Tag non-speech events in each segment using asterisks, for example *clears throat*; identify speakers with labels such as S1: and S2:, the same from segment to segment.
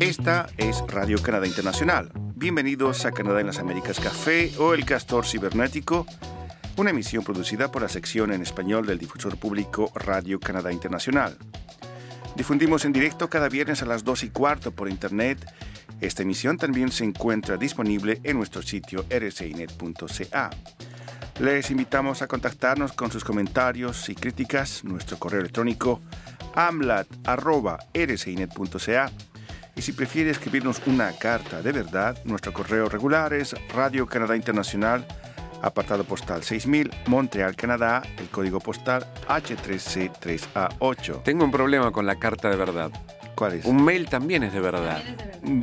S1: Esta es Radio Canadá Internacional. Bienvenidos a Canadá en las Américas Café o El Castor Cibernético, una emisión producida por la sección en español del difusor público Radio Canadá Internacional. Difundimos en directo cada viernes a las 2 y cuarto por internet. Esta emisión también se encuentra disponible en nuestro sitio rcinet.ca. Les invitamos a contactarnos con sus comentarios y críticas. Nuestro correo electrónico amlat.rcinet.ca y si prefiere escribirnos una carta de verdad, nuestro correo regular es Radio Canadá Internacional, apartado postal 6000, Montreal, Canadá, el código postal H3C3A8.
S2: Tengo un problema con la carta de verdad.
S1: ¿Cuál es?
S2: Un mail también es de verdad.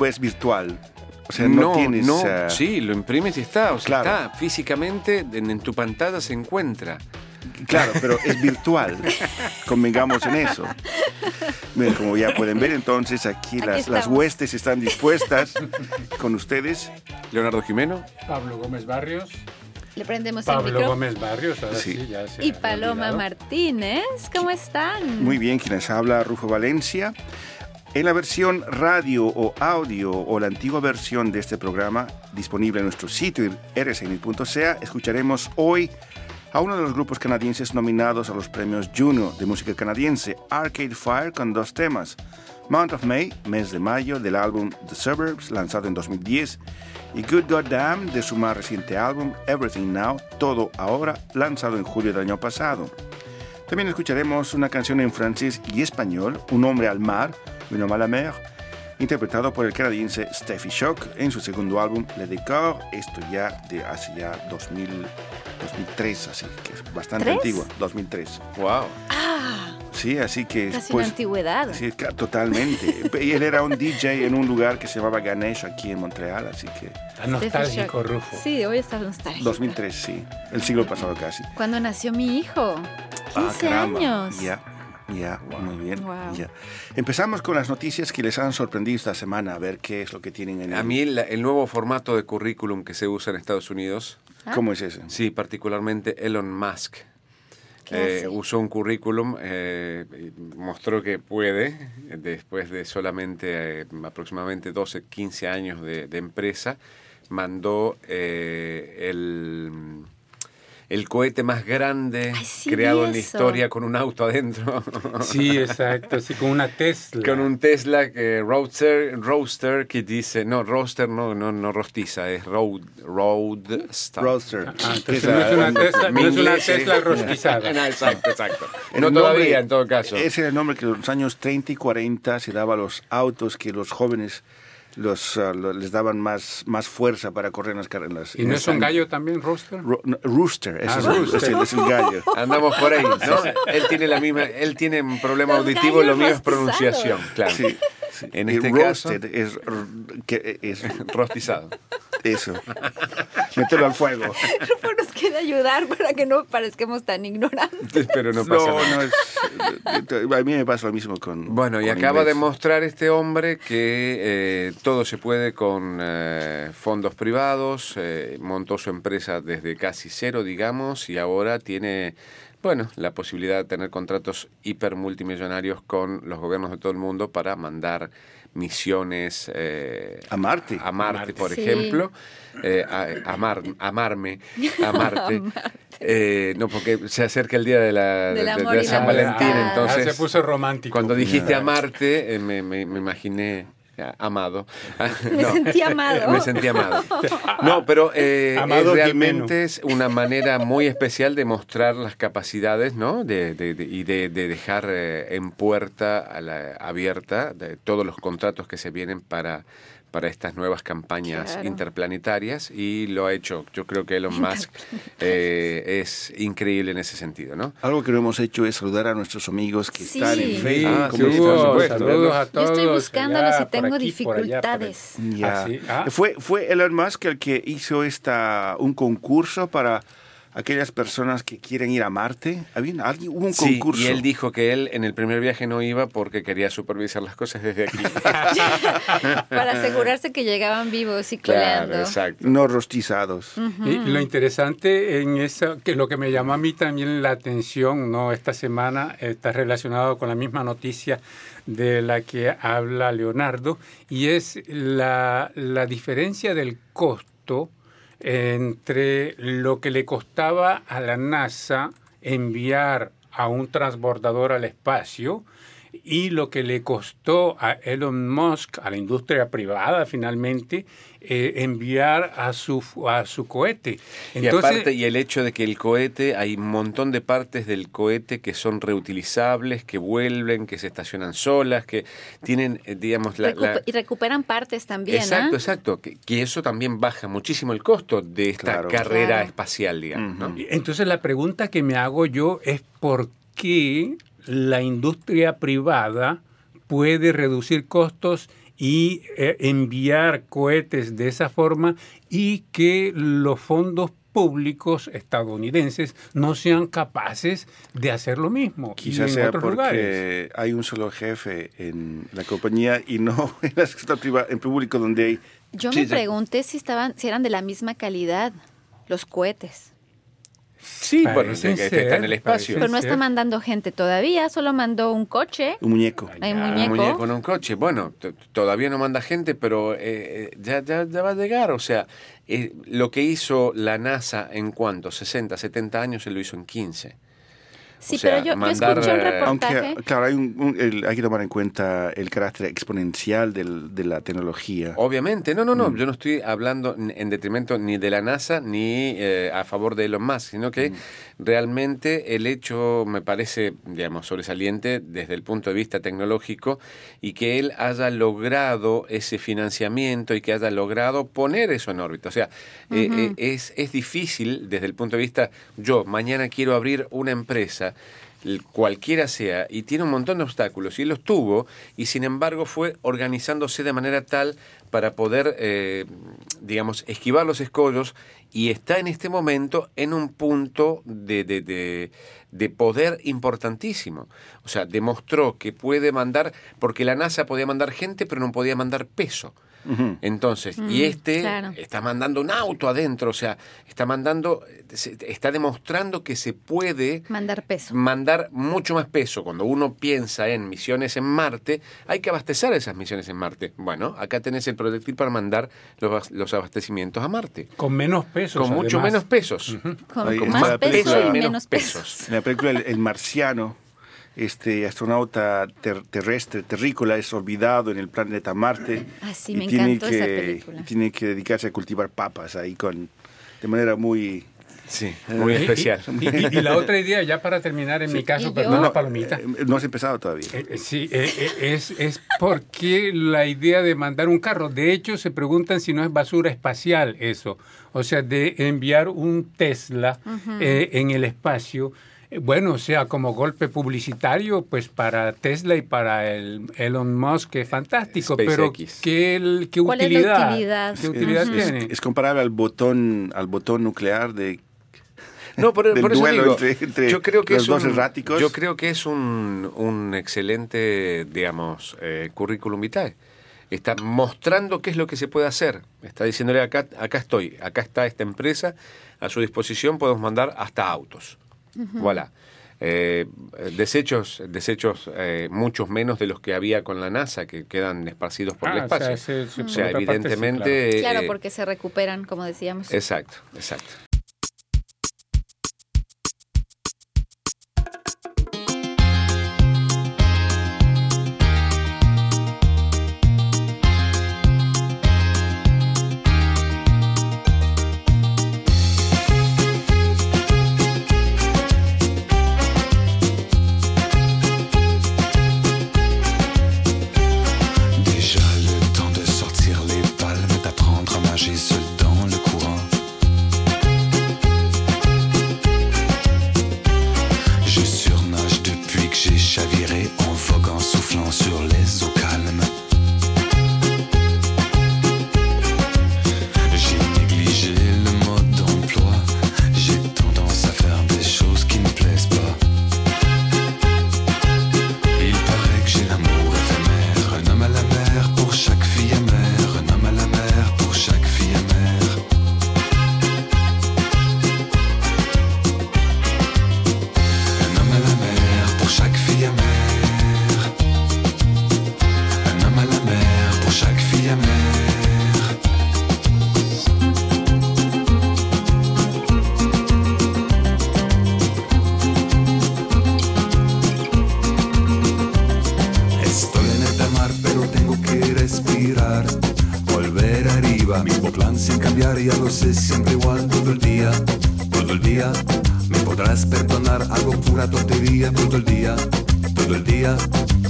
S1: Es virtual. O sea, no, tienes...
S2: no,
S1: eh,
S2: sí, lo imprimes y está, o sea,
S1: Claro.
S2: está físicamente en, en tu pantalla se encuentra.
S1: Claro, pero es virtual. Convengamos en eso. Bien, como ya pueden ver, entonces aquí,
S3: Aquí
S1: las, las huestes están dispuestas con ustedes.
S2: Leonardo Jimeno,
S4: Pablo Gómez Barrios.
S3: Le prendemos el
S4: Pablo
S3: micrófono.
S4: Gómez Barrios, ahora
S1: Sí.
S4: sí, ya se
S3: Y Paloma
S4: olvidado.
S3: Martínez, ¿cómo están?
S1: Muy bien, quienes habla Rufo Valencia. En la versión radio o audio o la antigua versión de este programa, disponible en nuestro sitio rsn.ca, escucharemos hoy a uno de los grupos canadienses nominados a los premios Juno de música canadiense, Arcade Fire, con dos temas. Month of May, mes de mayo, del álbum The Suburbs, lanzado en 2010, y Good Goddamn, de su más reciente álbum, Everything Now, Todo Ahora, lanzado en julio del año pasado. También escucharemos una canción en francés y español, Un hombre al mar, Un homme à la mer, interpretado por el canadiense Steffi Shock en su segundo álbum Le Décor, esto ya de hace ya 2000, 2003, así que es bastante
S3: ¿Tres?
S1: antigua, 2003.
S2: wow.
S3: Ah,
S1: Sí, así que
S3: casi
S1: pues,
S3: una antigüedad.
S1: Sí, totalmente. *laughs* y él era un DJ en un lugar que se llamaba Ganesh aquí en Montreal, así que
S4: Está nostálgico, Rufo.
S3: Sí, hoy está nostálgico.
S1: 2003, sí, el siglo pasado casi.
S3: Cuando nació mi hijo. 15
S1: Ah, caramba.
S3: años.
S1: Ya, ya, muy bien.
S3: Wow.
S1: ya. Empezamos con las noticias que les han sorprendido esta semana, a ver qué es lo que tienen en
S2: A
S1: el-
S2: mí el, el nuevo formato de currículum que se usa en Estados Unidos,
S1: ¿Cómo es ese?
S2: sí, particularmente Elon Musk.
S3: ¿Qué
S2: eh, usó un currículum, eh, mostró que puede, después de solamente eh, aproximadamente 12, 15 años de, de empresa, mandó eh, el, el cohete más grande
S3: Ay, sí,
S2: creado en la historia con un auto adentro. *laughs*
S4: Sí, exacto, sí, con una Tesla.
S2: Con un Tesla que Roadster, Roadster que dice, no, Roadster no, no, no rostiza, es Road, Roadster.
S1: Roadster.
S4: Ah, entonces no es una Tesla, no es una. Tesla.
S2: No, *laughs* exacto, exacto.
S1: El
S2: no
S1: nombre-
S2: todavía, en todo caso.
S1: Ese era el nombre que en los años 30 y 40 se daba a los autos que los jóvenes los, ah, lo- les daban más, más fuerza para correr en las carreras.
S4: ¿Y no es un gallo también, Roster?
S1: Ro- no, rooster, ese
S4: Ah,
S1: es,
S4: rooster.
S1: es el, es el gallo. *laughs*
S2: Andamos por ahí, *laughs* ¿no? Él tiene la misma, él tiene un problema
S3: Los
S2: auditivo, lo mío es pronunciación, claro.
S1: Sí, sí.
S2: En
S1: Y
S2: este caso,
S1: roasted es, r- que es *laughs*
S2: rostizado.
S1: Eso. *laughs* Mételo al fuego. *laughs*
S3: Rufo nos quiere ayudar para que no parezcamos tan ignorantes.
S2: Pero no pasa
S1: No,
S2: nada.
S1: no es. A mí me pasa lo mismo con.
S2: Bueno, y
S1: con
S2: acaba de mostrar este hombre que eh, todo se puede con eh, fondos privados, eh, montó su empresa desde casi cero, digamos, y ahora tiene, bueno, la posibilidad de tener contratos hiper multimillonarios con los gobiernos de todo el mundo para mandar misiones eh,
S1: A Marte.
S2: a Marte, por
S3: Sí.
S2: ejemplo, eh, a, amar- amarme, a *laughs* Marte. Eh, no, porque se acerca el día de la, de- de- de San Valentín,
S3: amistad.
S2: entonces
S4: Ah, se puso romántico.
S2: cuando dijiste amarte, eh, me, me- me imaginé amado. *laughs*
S3: Me sentí amado.
S2: Me sentí amado. No, pero eh,
S4: Amado
S2: es realmente es una manera muy especial de mostrar las capacidades, ¿no? De, de- de- y de, de dejar eh, en puerta a la, abierta de todos los contratos que se vienen para para estas nuevas campañas
S3: Claro.
S2: interplanetarias y lo ha hecho. Yo creo que Elon Musk eh, es increíble en ese sentido, ¿no?
S1: Algo que no hemos hecho es saludar a nuestros amigos que
S3: Sí.
S1: están en
S3: Sí,
S1: Facebook.
S2: Ah,
S1: ¿Cómo
S2: sí, supuesto.
S4: saludos a
S3: Yo
S4: todos.
S3: estoy buscándolos
S4: allá,
S3: y tengo
S4: aquí, por allá, por allá.
S3: dificultades.
S1: Ya.
S4: Ah, sí. Ah.
S1: Fue, fue Elon Musk el que hizo esta, un concurso para aquellas personas que quieren ir a Marte. Había alguien, hubo un
S2: Sí,
S1: concurso.
S2: y él dijo que él en el primer viaje no iba porque quería supervisar las cosas desde aquí. *laughs*
S3: Para asegurarse que llegaban vivos y
S2: claro,
S3: coleando.
S2: exacto.
S1: no rostizados.
S4: Y lo interesante en eso, que lo que me llamó a mí también la atención, ¿no? Esta semana está relacionado con la misma noticia de la que habla Leonardo, y es la, la diferencia del costo entre lo que le costaba a la NASA enviar a un transbordador al espacio y lo que le costó a Elon Musk, a la industria privada finalmente, eh, enviar a su, a su cohete.
S2: y aparte, y el hecho de que el cohete, hay un montón de partes del cohete que son reutilizables, que vuelven, que se estacionan solas, que tienen, eh, digamos, la...
S3: Y recuperan partes también,
S2: Exacto,
S3: ¿ah?
S2: exacto. Que, que eso también baja muchísimo el costo de esta
S1: Claro.
S2: carrera
S3: Claro.
S2: espacial, digamos. ¿no?
S4: Entonces la pregunta que me hago yo es por qué la industria privada puede reducir costos y eh, enviar cohetes de esa forma y que los fondos públicos estadounidenses no sean capaces de hacer lo mismo y
S1: Quizás
S4: en
S1: sea
S4: otros
S1: porque
S4: lugares.
S1: hay un solo jefe en la compañía y no *laughs* en la sector privado, en público donde hay...
S3: Yo me pregunté si estaban, si eran de la misma calidad los cohetes.
S2: Sí, bueno, que está en el espacio.
S3: Pero no está mandando gente todavía, solo mandó un coche.
S1: Un muñeco.
S3: Hay
S2: Un
S3: muñeco.
S2: muñeco en un coche. Bueno, todavía no manda gente, pero eh, eh, ya, ya, ya va a llegar. O sea, eh, lo que hizo la NASA en cuánto, 60, 70 años, él lo hizo en 15.
S3: Sí,
S2: O sea,
S3: pero yo, escuché un
S2: eh,
S3: reportaje.
S1: Aunque, claro, hay, un- un- el- hay que tomar en cuenta el carácter exponencial del- de la tecnología.
S2: Obviamente, no, no, no, yo no estoy hablando en detrimento ni de la NASA ni eh, a favor de Elon Musk, sino que realmente el hecho me parece, digamos, sobresaliente desde el punto de vista tecnológico y que él haya logrado ese financiamiento y que haya logrado poner eso en órbita. O sea, eh, eh, es, es difícil desde el punto de vista, yo mañana quiero abrir una empresa, cualquiera sea, y tiene un montón de obstáculos, y los tuvo, y sin embargo fue organizándose de manera tal para poder, eh, digamos, esquivar los escollos, y está en este momento en un punto de, de, de- de poder importantísimo. O sea, demostró que puede mandar, porque la NASA podía mandar gente, pero no podía mandar peso. Entonces, y
S3: Mm,
S2: este
S3: claro.
S2: está mandando un auto adentro, o sea, está mandando, se- está demostrando que se puede
S3: Mandar peso.
S2: mandar mucho más peso. Cuando uno piensa en misiones en Marte, hay que abastecer esas misiones en Marte. Bueno, acá tenés el proyectil para mandar los, los abastecimientos a Marte.
S4: Con menos pesos.
S2: Con mucho
S4: además.
S2: menos pesos.
S3: Con, más
S1: la
S3: peso
S1: película.
S3: y
S2: Menos
S3: menos
S2: pesos.
S3: pesos.
S1: En la película El, El Marciano, este astronauta ter- terrestre, terrícola, es olvidado en el planeta Marte.
S3: Ah, sí,
S1: y
S3: me
S1: tiene
S3: encantó esa
S1: que-
S3: película.
S1: Tiene que dedicarse a cultivar papas ahí con, de manera muy...
S2: Sí, muy
S4: Y-
S2: especial.
S4: Y, y- y la otra idea, ya para terminar en mi caso, perdón la palomita.
S1: Eh, no has empezado todavía.
S4: Eh, eh, Sí, eh, eh, es, es porque la idea de mandar un carro, de hecho se preguntan si no es basura espacial eso, o sea, de enviar un Tesla eh, en el espacio, eh, bueno, o sea, como golpe publicitario, pues para Tesla y para el Elon Musk es fantástico, pero. ¿qué, el- qué
S3: ¿Cuál es la
S4: utilidad?
S3: utilidad?
S4: ¿Qué utilidad
S1: es, es-
S4: tiene?
S1: es comparable al botón, al botón nuclear de
S2: No, por,
S1: del
S2: por eso
S1: duelo
S2: digo,
S1: entre- entre
S2: yo creo que
S1: los
S2: es
S1: dos
S2: un,
S1: erráticos.
S2: Yo creo que es un, un excelente, digamos, eh, currículum vitae. Está mostrando qué es lo que se puede hacer. Está diciéndole acá, acá estoy, acá está esta empresa, a su disposición podemos mandar hasta autos. Voilà. Eh, desechos, desechos eh, muchos menos de los que había con la NASA, que quedan esparcidos por el
S4: Ah, o sea,
S2: espacio.
S4: ese- ese
S2: O sea,
S4: parte sí,
S2: evidentemente...
S3: Claro,
S2: eh,
S3: porque se recuperan, como decíamos.
S2: Exacto, exacto.
S5: Sé, siempre igual todo el día, todo el día. Me podrás perdonar algo pura tontería todo el día, todo el día.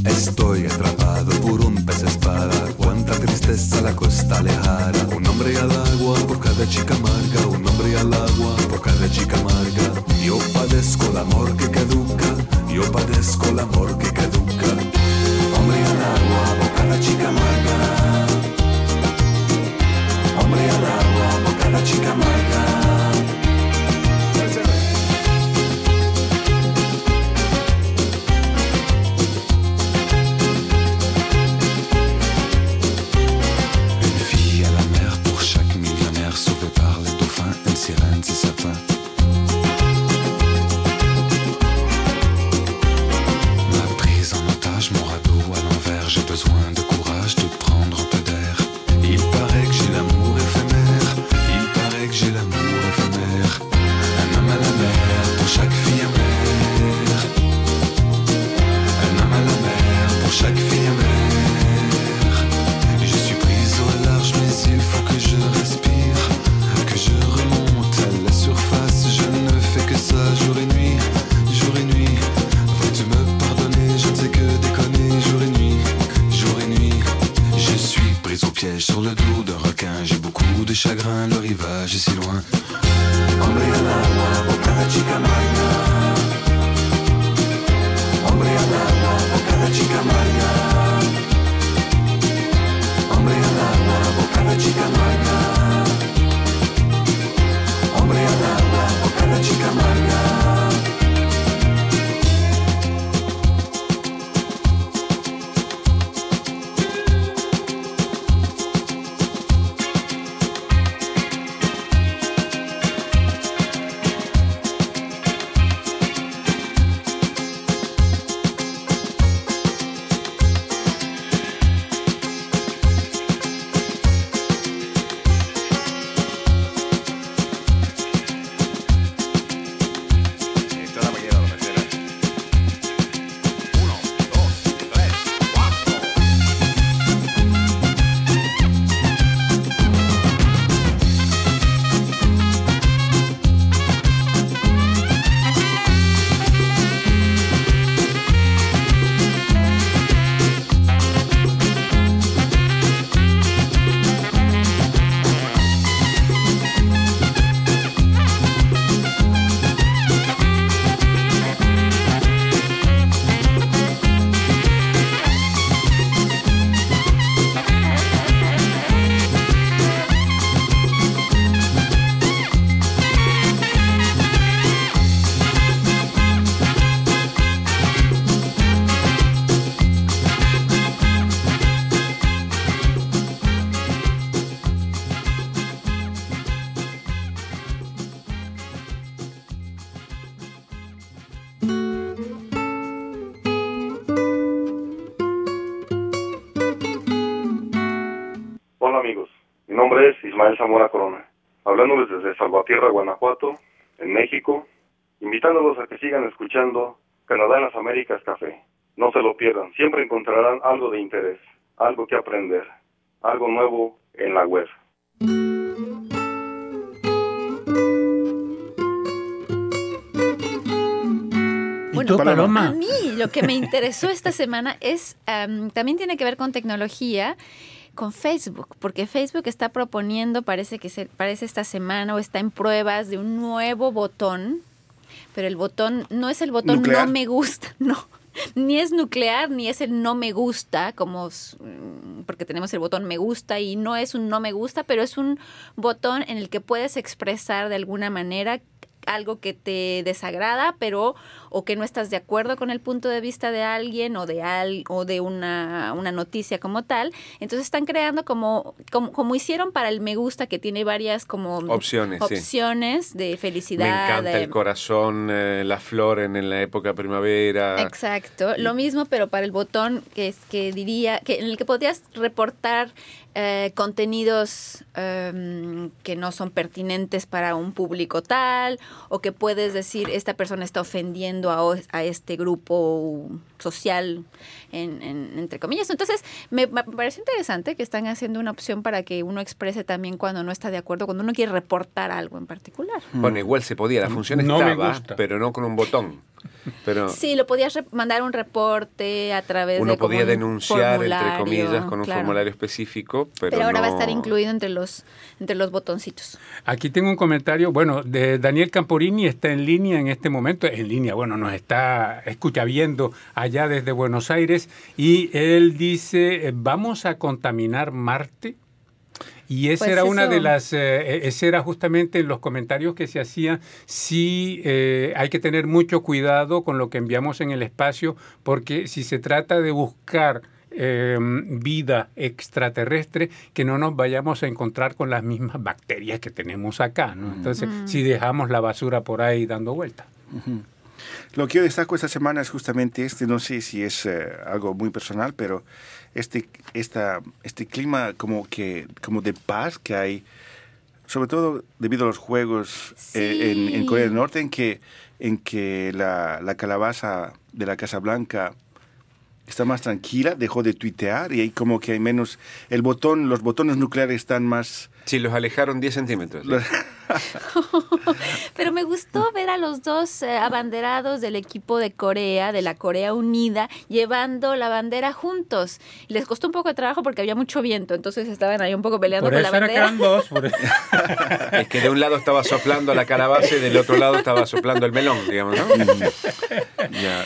S5: Estoy atrapado por un pez espada, cuánta tristeza la costa lejana. Un hombre al agua por cada chica amarga, un hombre al agua por cada chica amarga. Yo padezco el amor que caduca, yo padezco el amor que caduca. Beaucoup de chagrin, le rivage est si loin.
S6: Ismael Zamora Corona, hablándoles desde Salvatierra, Guanajuato, en México, invitándolos a que sigan escuchando Canadá en las Américas Café. No se lo pierdan, siempre encontrarán algo de interés, algo que aprender, algo nuevo en la web.
S4: ¿Y
S3: Bueno,
S4: tú,
S1: Paloma.
S3: A mí lo que me interesó esta semana es, am, también tiene que ver con tecnología, con Facebook, porque Facebook está proponiendo, parece que se, parece esta semana o está en pruebas de un nuevo botón, pero el botón no es el botón
S1: ¿Nuclear?
S3: no me gusta, *laughs* no. Ni es nuclear, ni es el no me gusta, como mm, porque tenemos el botón me gusta y no es un no me gusta, pero es un botón en el que puedes expresar de alguna manera algo que te desagrada, pero o que no estás de acuerdo con el punto de vista de alguien o de al, o de una, una noticia como tal. Entonces están creando como, como como hicieron para el me gusta que tiene varias como
S2: Opciones, sí.
S3: opciones de
S2: Me
S3: felicidad.
S2: encanta
S3: de-
S2: el corazón, eh, la flor en, en la época primavera.
S3: Exacto, lo mismo pero para el botón que es que diría que en el que podrías reportar eh, contenidos em, que no son pertinentes para un público tal o que puedes decir esta persona está ofendiendo a, o- a este grupo social, en, en- entre comillas. Entonces, me, me parece interesante que están haciendo una opción para que uno exprese también cuando no está de acuerdo, cuando uno quiere reportar algo en particular.
S2: Bueno, igual se podía, la función
S4: No
S2: estaba, pero no con un botón. Pero
S3: Sí, lo podías mandar un reporte a través
S2: uno
S3: de como
S2: podía
S3: un
S2: denunciar, entre comillas, con un
S3: claro.
S2: formulario específico, pero,
S3: Pero, ahora va a estar incluido entre los, entre los botoncitos.
S4: Aquí tengo un comentario, bueno, de Daniel Camporini, está en línea en este momento, en línea, bueno, nos está escucha viendo allá desde Buenos Aires, y él dice, eh, ¿vamos a contaminar Marte? Y esa
S3: Pues
S4: era una de las, eh, ese era justamente en los comentarios que se hacían, sí eh, hay que tener mucho cuidado con lo que enviamos en el espacio, porque si se trata de buscar eh, vida extraterrestre, que no nos vayamos a encontrar con las mismas bacterias que tenemos acá, ¿no? Entonces, si dejamos la basura por ahí dando vuelta.
S1: Lo que yo destaco esta semana es justamente este, no sé si es eh, algo muy personal, pero este, esta, este clima como, que, como de paz que hay, sobre todo debido a los juegos eh, en, en
S3: Sí.
S1: Corea del Norte, en que, en que la, la calabaza de la Casa Blanca está más tranquila, dejó de tuitear y hay como que hay menos, el botón, los botones nucleares están más...
S2: Sí, los alejaron 10 centímetros. *laughs* *laughs*
S3: Pero me gustó ver a los dos eh, abanderados del equipo de Corea, de la Corea Unida, llevando la bandera juntos. Les costó un poco de trabajo porque había mucho viento, entonces estaban ahí un poco peleando
S4: Por
S3: con la
S4: eso era que
S3: bandera.
S4: eran dos. por eso. *laughs*
S2: Es que de un lado estaba soplando la calabaza y del otro lado estaba soplando el melón, digamos, ¿no? *laughs*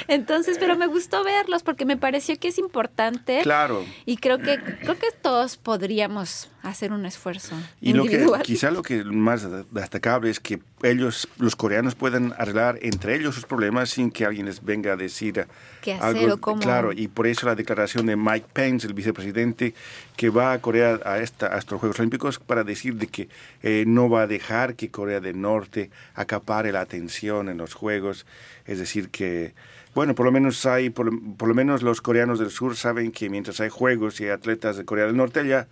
S3: Entonces, pero me gustó verlos porque me pareció que es importante.
S1: Claro.
S3: Y creo que creo que todos podríamos hacer un esfuerzo
S1: Y lo que, quizá lo que más destacable es que ellos, los coreanos, puedan arreglar entre ellos sus problemas sin que alguien les venga a decir
S3: ¿Qué hacer o cómo?
S1: Claro, y por eso la declaración de Mike Pence, el vicepresidente, que va a Corea a, esta, a estos Juegos Olímpicos para decir de que eh, no va a dejar que Corea del Norte acapare la atención en los Juegos. Es decir, que, bueno, por lo menos hay, por, por lo menos los coreanos del sur saben que mientras hay Juegos y hay atletas de Corea del Norte, ya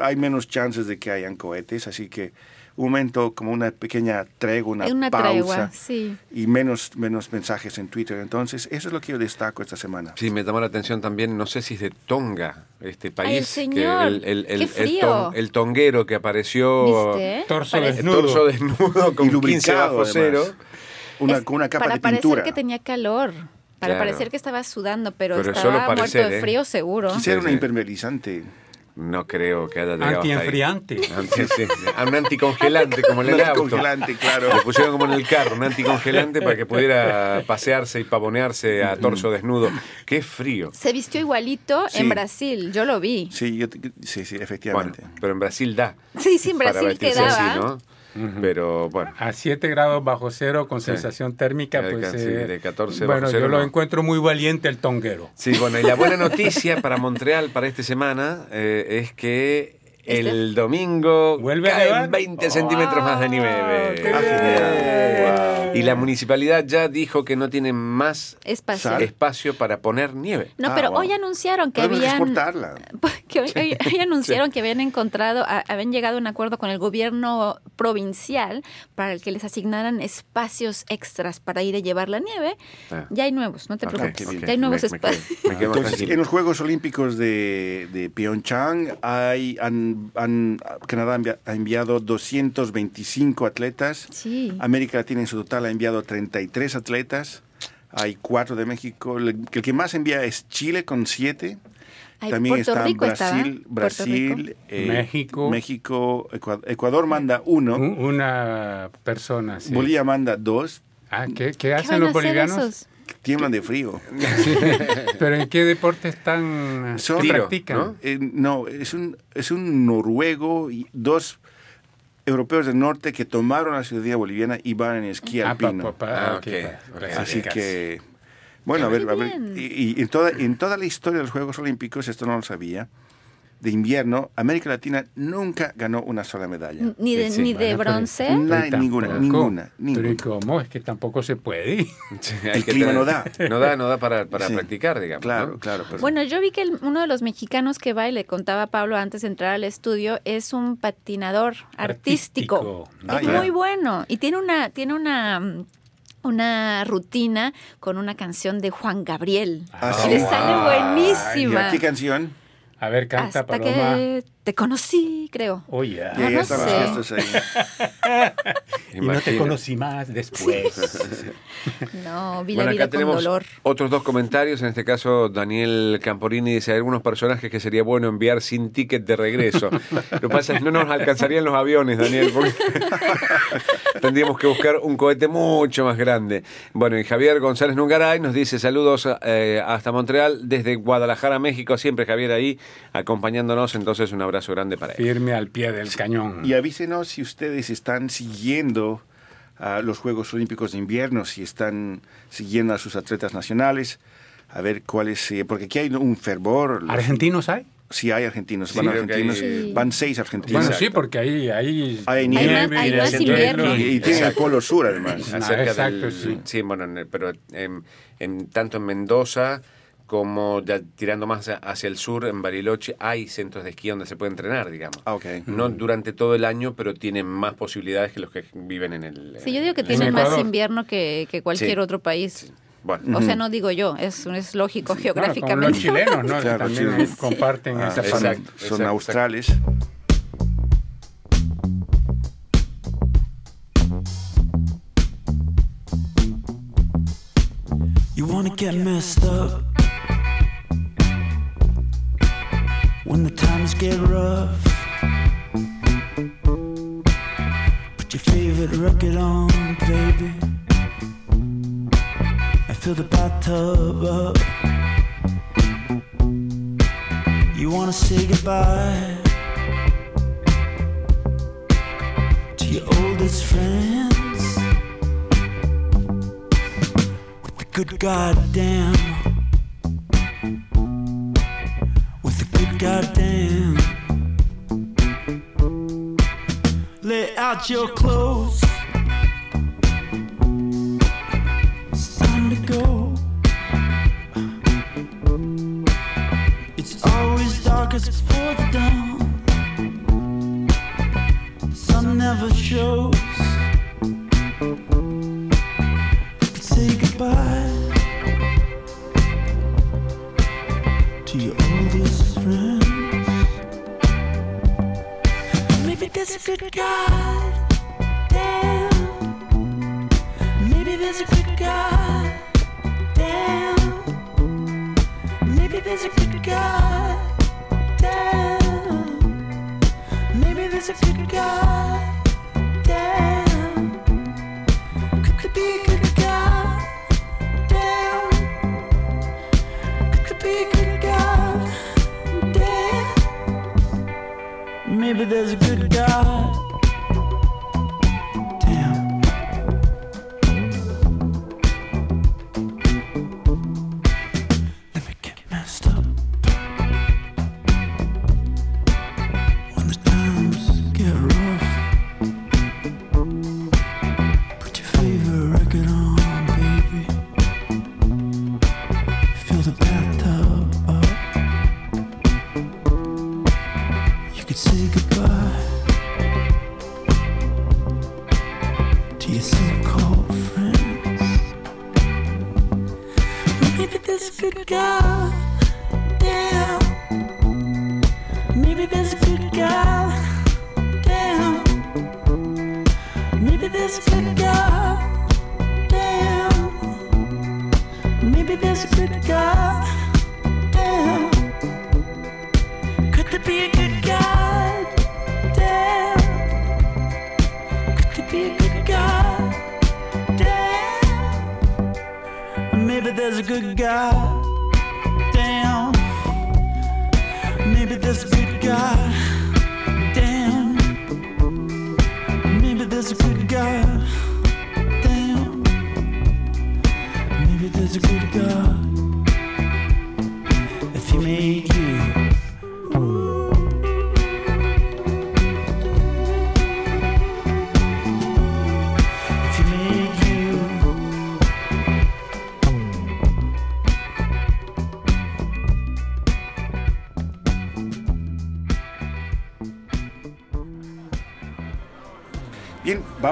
S1: hay menos chances de que hayan cohetes, así que un momento como una pequeña tregua, una,
S3: una
S1: pausa
S3: tregua, sí.
S1: y menos, menos mensajes en Twitter. Entonces, eso es lo que yo destaco esta semana.
S2: Sí, me llamó la atención también, no sé si es de Tonga, este país.
S3: el señor,
S2: que el, el, el, el ton- el tonguero que apareció
S3: ¿Viste?
S4: Torso
S3: Parece-
S2: el
S4: desnudo.
S2: torso desnudo *laughs* con
S1: Y
S2: 15
S1: lubricado,
S2: bajo
S1: además.
S2: cero.
S1: Una,
S3: Es
S1: con una capa
S3: para
S1: de
S3: parecer
S1: pintura.
S3: que tenía calor. Para
S2: Claro.
S3: parecer que estaba sudando, pero,
S2: Pero
S3: estaba
S2: solo
S3: muerto
S2: parecer,
S3: de
S2: ¿eh?
S3: frío seguro.
S1: Quisiera
S2: Sí,
S1: una
S2: sí.
S1: impermeabilizante.
S2: No creo que haya llegado hasta ahí.
S4: Antienfriante.
S2: Anti, sí, un anticongelante como en el
S1: Un
S2: auto.
S1: anticongelante, claro.
S2: Le pusieron como en el carro, un anticongelante para que pudiera pasearse y pavonearse a torso desnudo. Qué frío.
S3: Se vistió igualito
S1: Sí.
S3: en Brasil, yo lo vi.
S1: Sí, yo te- sí, sí,
S2: Bueno,
S1: efectivamente.
S2: pero en Brasil da.
S3: Sí, sí, en
S2: para
S3: Brasil
S2: vestirse
S3: quedaba.
S2: así, ¿no? Pero bueno.
S4: A 7 grados bajo cero con
S2: Sí.
S4: sensación térmica,
S2: De
S4: pues...
S2: sí,
S4: eh,
S2: de 14
S4: bueno,
S2: bajo cero,
S4: yo lo
S2: no.
S4: encuentro muy valiente el tonguero.
S2: Sí, bueno, y la buena noticia para Montreal para esta semana eh, es que el domingo
S4: ¿Vuelve
S2: caen
S4: nevar?
S2: 20 centímetros más de nieve.
S4: qué
S1: Ah.
S2: Y la municipalidad ya dijo que no tiene más
S3: Espacio.
S2: Para poner nieve.
S3: No,
S1: Ah,
S3: pero
S1: wow.
S3: hoy anunciaron que
S1: Podemos
S3: habían
S1: exportarla. *laughs*
S3: que hoy, hoy- hoy *laughs* anunciaron que habían encontrado, a- habían llegado a un acuerdo con el gobierno provincial para el que les asignaran espacios extras para ir a llevar la nieve.
S2: Ah.
S3: Ya hay nuevos, no te preocupes. Ya hay nuevos espacios.
S1: en los Juegos Olímpicos de, de Pyeongchang, hay, han, han- Canadá envia- ha enviado 225 atletas.
S3: Sí.
S1: América Latina en su total ha enviado 33 atletas. Hay cuatro de México. El, el que más envía es Chile con siete.
S3: Ay,
S1: También
S3: Puerto
S1: está
S3: Rico estaba.
S1: Brasil, Brasil, eh,
S4: México.
S1: México, Ecua- Ecuador manda uno,
S4: Un- Una persona, sí.
S1: Bolivia manda dos.
S4: Ah, ¿qué, qué
S3: ¿Qué
S4: hacen los
S3: hacer
S4: bolivianos?
S1: Tiemblan de frío. *laughs*
S4: ¿Pero en qué deporte están
S1: Son-
S2: Tiro,
S4: practican?
S2: ¿no?
S1: Eh, no, es un, es un noruego y dos europeos del norte que tomaron la ciudadanía boliviana y van en esquí
S4: Ah, pa-
S1: alpino.
S4: pa- pa-
S2: Ah,
S4: pa-
S2: ok.
S4: pa-
S1: Así que, bueno, a ver, a ver, y, y en, toda, en toda la historia de los Juegos Olímpicos, esto no lo sabía, de invierno, América Latina nunca ganó una sola medalla.
S3: Ni de,
S2: Sí,
S3: ni de
S4: pero-
S3: bronce.
S1: No hay
S4: Pero
S1: ninguna,
S4: tampoco.
S1: ninguna,
S4: Pero ¿y
S1: ninguna.
S4: cómo? Es que tampoco se puede. *laughs*
S2: Sí,
S1: El clima no da.
S2: No da, no da para, para
S1: Sí.
S2: practicar, digamos.
S1: Claro,
S2: ¿no?
S1: claro. pero-
S3: Bueno, yo vi que el- uno de los mexicanos que va, y le contaba a Pablo antes de entrar al estudio, es un patinador artístico.
S4: Artístico.
S1: Ah,
S3: es muy bueno. Y tiene una, tiene una, mm, una rutina con una canción de Juan Gabriel.
S1: Ah,
S3: Y
S1: sí.
S3: le sale
S1: ¿Y
S3: buenísima.
S1: a qué canción?
S4: A ver, canta
S3: Hasta
S4: Paloma.
S3: que te conocí, creo.
S4: Oye.
S1: Y ahí
S3: no sé. *laughs*
S4: Y no te conocí más después. *laughs*
S3: No, vi
S2: Bueno,
S3: la vida
S2: acá
S3: con
S2: tenemos
S3: dolor.
S2: otros dos comentarios. En este caso, Daniel Camporini dice: hay algunos personajes que sería bueno enviar sin ticket de regreso. *laughs* Lo que pasa es que no nos alcanzarían los aviones, Daniel, porque tendríamos que buscar un cohete mucho más grande. Bueno, y Javier González Nungaray nos dice: saludos eh, hasta Montreal, desde Guadalajara, México. Siempre Javier ahí acompañándonos. Entonces, un abrazo grande para él.
S4: Firme al pie del cañón.
S1: Y avísenos si ustedes están siguiendo a los Juegos Olímpicos de Invierno, si están siguiendo a sus atletas nacionales, a ver cuáles, eh, porque aquí hay un fervor. los-
S4: ¿Argentinos hay?
S1: Sí, hay argentinos,
S2: Sí,
S1: van
S2: hay-
S1: argentinos,
S3: Sí.
S1: van seis argentinos.
S4: Bueno, sí, porque ahí hay,
S1: Hay nieve,
S3: Hay más- hay
S4: y
S3: más
S4: hay
S3: invierno.
S1: Y, y tiene el polo sur además.
S4: Ah,
S2: acerca
S4: exacto,
S2: del,
S4: sí.
S2: bueno, en el- pero en, en- tanto en Mendoza como ya tirando más hacia el sur, en Bariloche, hay centros de esquí donde se puede entrenar, digamos.
S1: Ah, ok.
S2: No durante todo el año, pero tienen más posibilidades que los que viven en el...
S3: Sí, yo digo que
S2: en-
S3: tienen más invierno que, que cualquier
S2: Sí.
S3: otro país.
S2: Bueno,
S3: O sea, no digo yo, es, es lógico
S4: como
S3: geográficamente.
S4: los chilenos, ¿no?
S1: Claro,
S4: también comparten
S1: Ah,
S4: esa
S1: son,
S4: fama.
S2: Exacto,
S1: son
S2: exacto,
S1: australes.
S7: You wanna get messed up when the times get rough. Put your favorite record on, baby. And fill the bathtub up. You wanna say goodbye to your oldest friends. With the good goddamn. Out your clothes.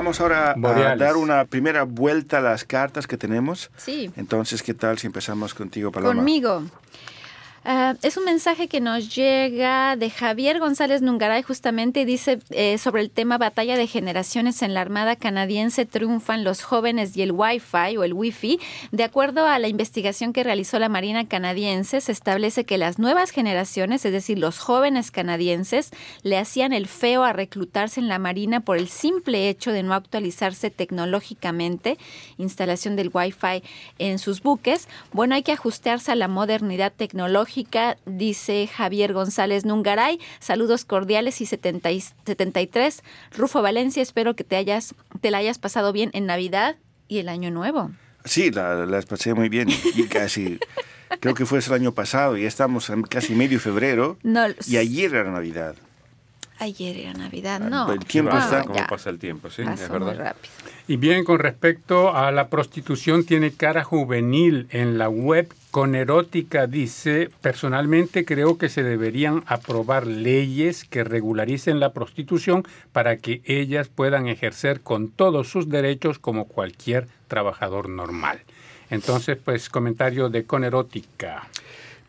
S1: Vamos ahora a
S4: Boreales.
S1: dar una primera vuelta a las cartas que tenemos.
S3: Sí.
S1: Entonces, ¿qué tal si empezamos contigo, Paloma?
S3: Conmigo. Ah, es un mensaje que nos llega de Javier González Nungaray, justamente dice eh, sobre el tema batalla de generaciones en la Armada canadiense triunfan los jóvenes y el Wi-Fi o el Wi-Fi. De acuerdo a la investigación que realizó la Marina canadiense, se establece que las nuevas generaciones, es decir, los jóvenes canadienses, le hacían el feo a reclutarse en la Marina por el simple hecho de no actualizarse tecnológicamente, instalación del Wi-Fi en sus buques. Bueno, hay que ajustarse a la modernidad tecnológica, dice Javier González Nungaray. Saludos cordiales y 70 y 73. Rufo Valencia, espero que te hayas te la hayas pasado bien en Navidad y el Año Nuevo.
S1: Sí, la- las pasé muy bien. Y casi, creo que fue el año pasado, y estamos en casi medio febrero.
S3: No,
S1: Y ayer era Navidad.
S3: Ayer era Navidad,
S1: Ah,
S3: no.
S1: el tiempo
S3: Ah,
S1: está-
S2: ¿Cómo
S3: ya.
S2: pasa el tiempo? Sí, es
S3: muy
S2: verdad.
S3: rápido.
S4: Y bien, con respecto a la prostitución, tiene cara juvenil en la web. Con erótica dice, personalmente creo que se deberían aprobar leyes que regularicen la prostitución para que ellas puedan ejercer con todos sus derechos como cualquier trabajador normal. Entonces, pues comentario de con erótica.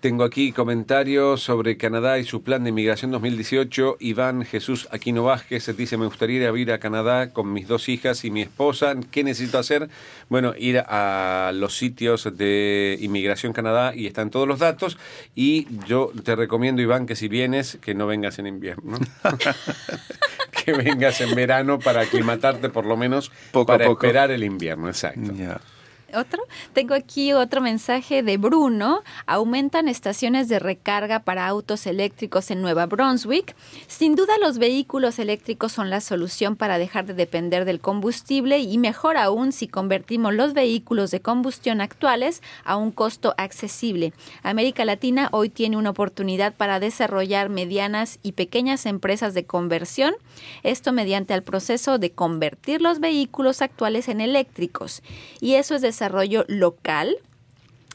S2: Tengo aquí comentarios sobre Canadá y su plan de inmigración 2018. Iván Jesús Aquino Vázquez dice, me gustaría ir a vivir a Canadá con mis dos hijas y mi esposa. ¿Qué necesito hacer? Bueno, ir a los sitios de Inmigración Canadá y están todos los datos. Y yo te recomiendo, Iván, que si vienes, que no vengas en invierno. *laughs* que vengas en verano para aclimatarte por lo menos
S1: Poco a
S2: para
S1: poco.
S2: esperar el invierno. Exacto.
S3: ¿Otro? Tengo aquí otro mensaje de Bruno. Aumentan estaciones de recarga para autos eléctricos en Nueva Brunswick. Sin duda los vehículos eléctricos son la solución para dejar de depender del combustible y mejor aún si convertimos los vehículos de combustión actuales a un costo accesible. América Latina hoy tiene una oportunidad para desarrollar medianas y pequeñas empresas de conversión, esto mediante el proceso de convertir los vehículos actuales en eléctricos. Y eso es desarrollo local.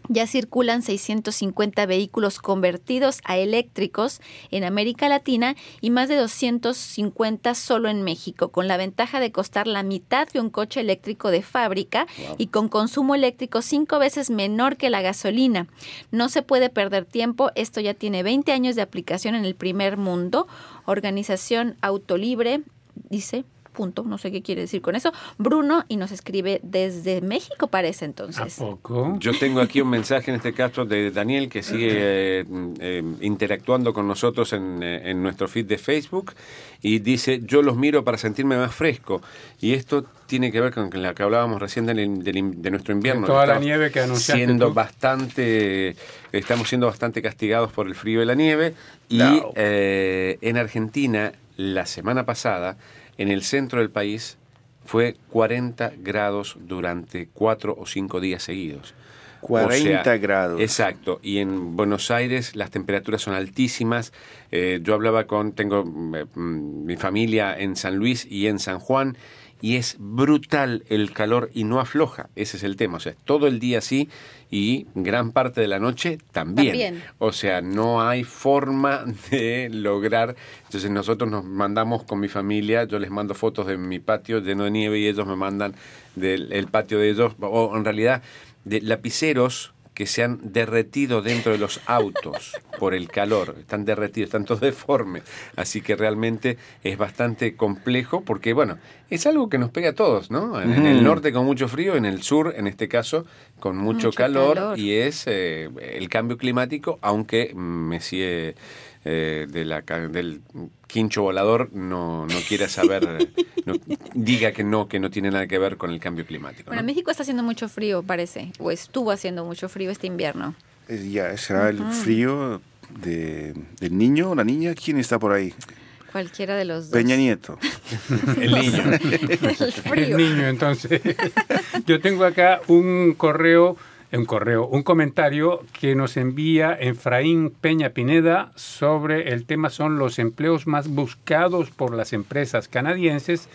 S3: Ya circulan 650 vehículos convertidos a eléctricos en América Latina y más de 250 solo en México, con la ventaja de costar la mitad que un coche eléctrico de fábrica y con consumo eléctrico cinco veces menor que la gasolina. No se puede perder tiempo, esto ya tiene 20 años de aplicación en el primer mundo. Organización Autolibre dice punto, no sé qué quiere decir con eso, Bruno, y nos escribe desde México parece
S4: ¿A
S3: entonces.
S4: poco?
S2: Yo tengo aquí un mensaje en este caso de Daniel que sigue eh, eh, interactuando con nosotros en, eh, en nuestro feed de Facebook y dice, yo los miro para sentirme más fresco. Y esto tiene que ver con lo que hablábamos recién de, nuestro invierno.
S4: toda la nieve que anunciaste
S2: Siendo
S4: tú.
S2: bastante, estamos siendo bastante castigados por el frío y la nieve. Y
S1: No.
S2: eh, en Argentina, la semana pasada, en el centro del país, fue 40 grados durante cuatro o cinco días seguidos.
S1: 40
S2: O sea,
S1: grados.
S2: Exacto. Y en Buenos Aires las temperaturas son altísimas. Eh, yo hablaba con, tengo eh, mm, mi familia en San Luis y en San Juan. Y es brutal el calor y no afloja. Ese es el tema. O sea, todo el día así y gran parte de la noche también.
S3: También.
S2: O sea, no hay forma *laughs* de lograr. Entonces nosotros nos mandamos con mi familia, yo les mando fotos de mi patio lleno de nieve y ellos me mandan del el patio de ellos, o en realidad de lapiceros que se han derretido dentro de los autos por el calor, están derretidos, están todos deformes. Así que realmente es bastante complejo porque, bueno, es algo que nos pega a todos, ¿no? En, en el norte con mucho frío, en el sur, en este caso, con mucho,
S3: Mucho
S2: calor,
S3: calor.
S2: y es eh, el cambio climático, aunque Messi eh, de la, ca- del quincho volador no, no quiera saber, *laughs* no- diga que no, que no tiene nada que ver con el cambio climático.
S3: Bueno,
S2: ¿no?
S3: México está haciendo mucho frío, parece, o estuvo haciendo mucho frío este invierno.
S1: Eh, Ya, será el frío de, del niño o la niña. ¿Quién está por ahí?
S3: Cualquiera de los dos.
S1: Peña Nieto. *laughs*
S2: El niño.
S3: El *laughs*
S4: El
S3: frío.
S4: niño, entonces. Yo tengo acá un correo, un correo, un comentario que nos envía Efraín Peña Pineda sobre el tema son los empleos más buscados por las empresas canadienses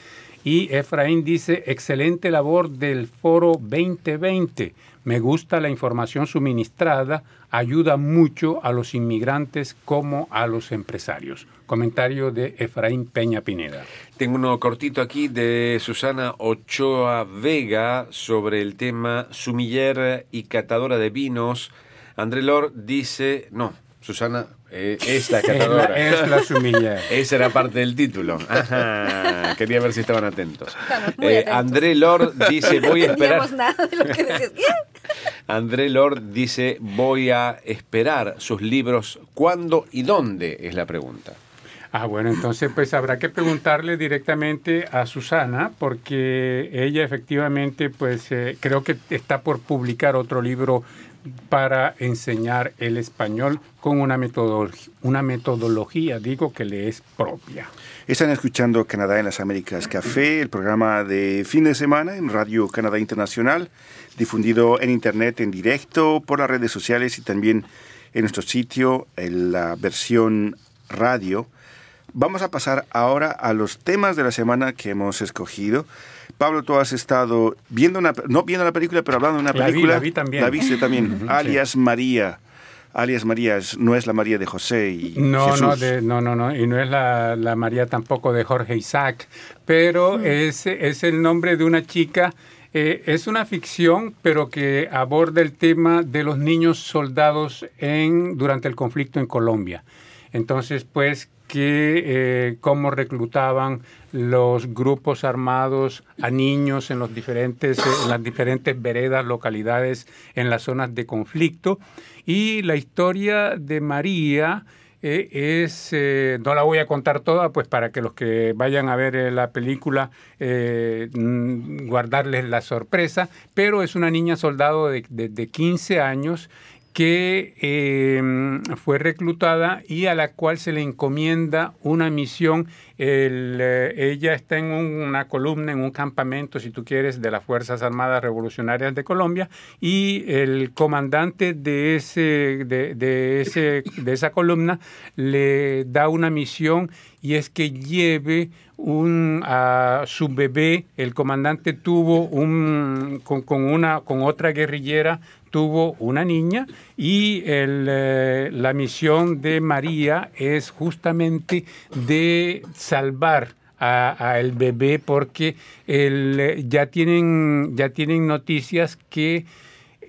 S4: Y Efraín dice, excelente labor del Foro 2020. Me gusta la información suministrada, ayuda mucho a los inmigrantes como a los empresarios. Comentario de Efraín Peña Pineda.
S2: Tengo uno cortito aquí de Susana Ochoa Vega sobre el tema sumiller y catadora de vinos. André Lor dice, no, Susana eh, es la *laughs*
S4: Es la,
S2: catadora.
S4: es la sumiller. *laughs*
S2: Esa era parte del título. Ajá, Quería ver si estaban atentos. Eh,
S3: atentos.
S2: André Lord dice, voy a
S3: No
S2: esperar.
S3: entendíamos nada de lo que decías. *laughs*
S2: André Lord dice, voy a esperar sus libros. ¿Cuándo y dónde? Es la pregunta.
S4: Ah, bueno, entonces pues habrá que preguntarle directamente a Susana porque ella efectivamente pues eh, creo que está por publicar otro libro para enseñar el español con una, metodología, una metodología, digo, que le es propia.
S1: Están escuchando Canadá en las Américas Café, el programa de fin de semana en Radio Canadá Internacional, difundido en Internet en directo por las redes sociales y también en nuestro sitio, en la versión radio. Vamos a pasar ahora a los temas de la semana que hemos escogido. Pablo, tú has estado viendo una, no viendo la película, pero hablando de una
S4: La vi,
S1: película.
S4: la vi también.
S1: La viste también, alias María. Alias María es- no es la María de José y
S4: No,
S1: Jesús.
S4: no, de- no, no, no, y no es la, la María tampoco de Jorge Isaac, pero es, es el nombre de una chica. eh, es una ficción, pero que aborda el tema de los niños soldados en, durante el conflicto en Colombia. Entonces, pues, que eh, cómo reclutaban los grupos armados a niños en, los diferentes, eh, en las diferentes veredas, localidades, en las zonas de conflicto. Y la historia de María eh, es, no la voy a contar toda, pues para que los que vayan a ver la película, mm, guardarles la sorpresa, pero es una niña soldado de, de- de 15 años que eh, fue reclutada y a la cual se le encomienda una misión. Eh, ella está en un- una columna, en un campamento, si tú quieres, de las Fuerzas Armadas Revolucionarias de Colombia y el comandante de, ese, de, ese, de esa columna le da una misión y es que lleve un, a su bebé. El comandante tuvo un, con una, con otra guerrillera tuvo una niña y eh, la misión de María es justamente de salvar a, el bebé porque eh, ya, tienen, ya tienen noticias que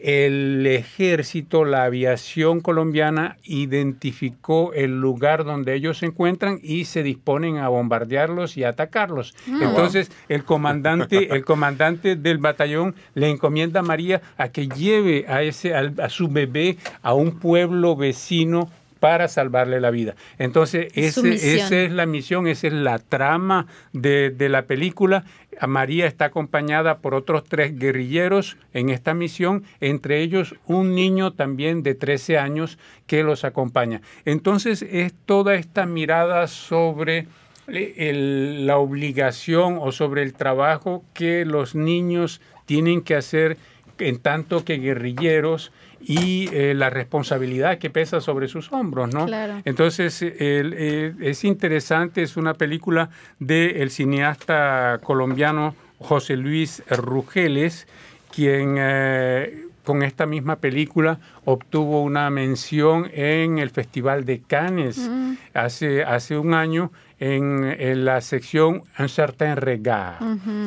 S4: el ejército, la aviación colombiana identificó el lugar donde ellos se encuentran y se disponen a bombardearlos y atacarlos. Entonces, el comandante, el *laughs* comandante del batallón le encomienda a María a que lleve a ese a su bebé a un pueblo vecino para salvarle la vida. Entonces, ese, esa es la misión, esa es la trama de, de la película. María está acompañada por otros tres guerrilleros en esta misión, entre ellos un niño también de 13 años que los acompaña. Entonces, es toda esta mirada sobre el- la obligación o sobre el trabajo que los niños tienen que hacer en tanto que guerrilleros y eh, la responsabilidad que pesa sobre sus hombros, ¿no?
S3: Claro.
S4: Entonces, el- es interesante, es una película del cineasta colombiano José Luis Rugeles, quien eh, con esta misma película obtuvo una mención en el Festival de Cannes hace, hace un año en, en la sección Un certain regard.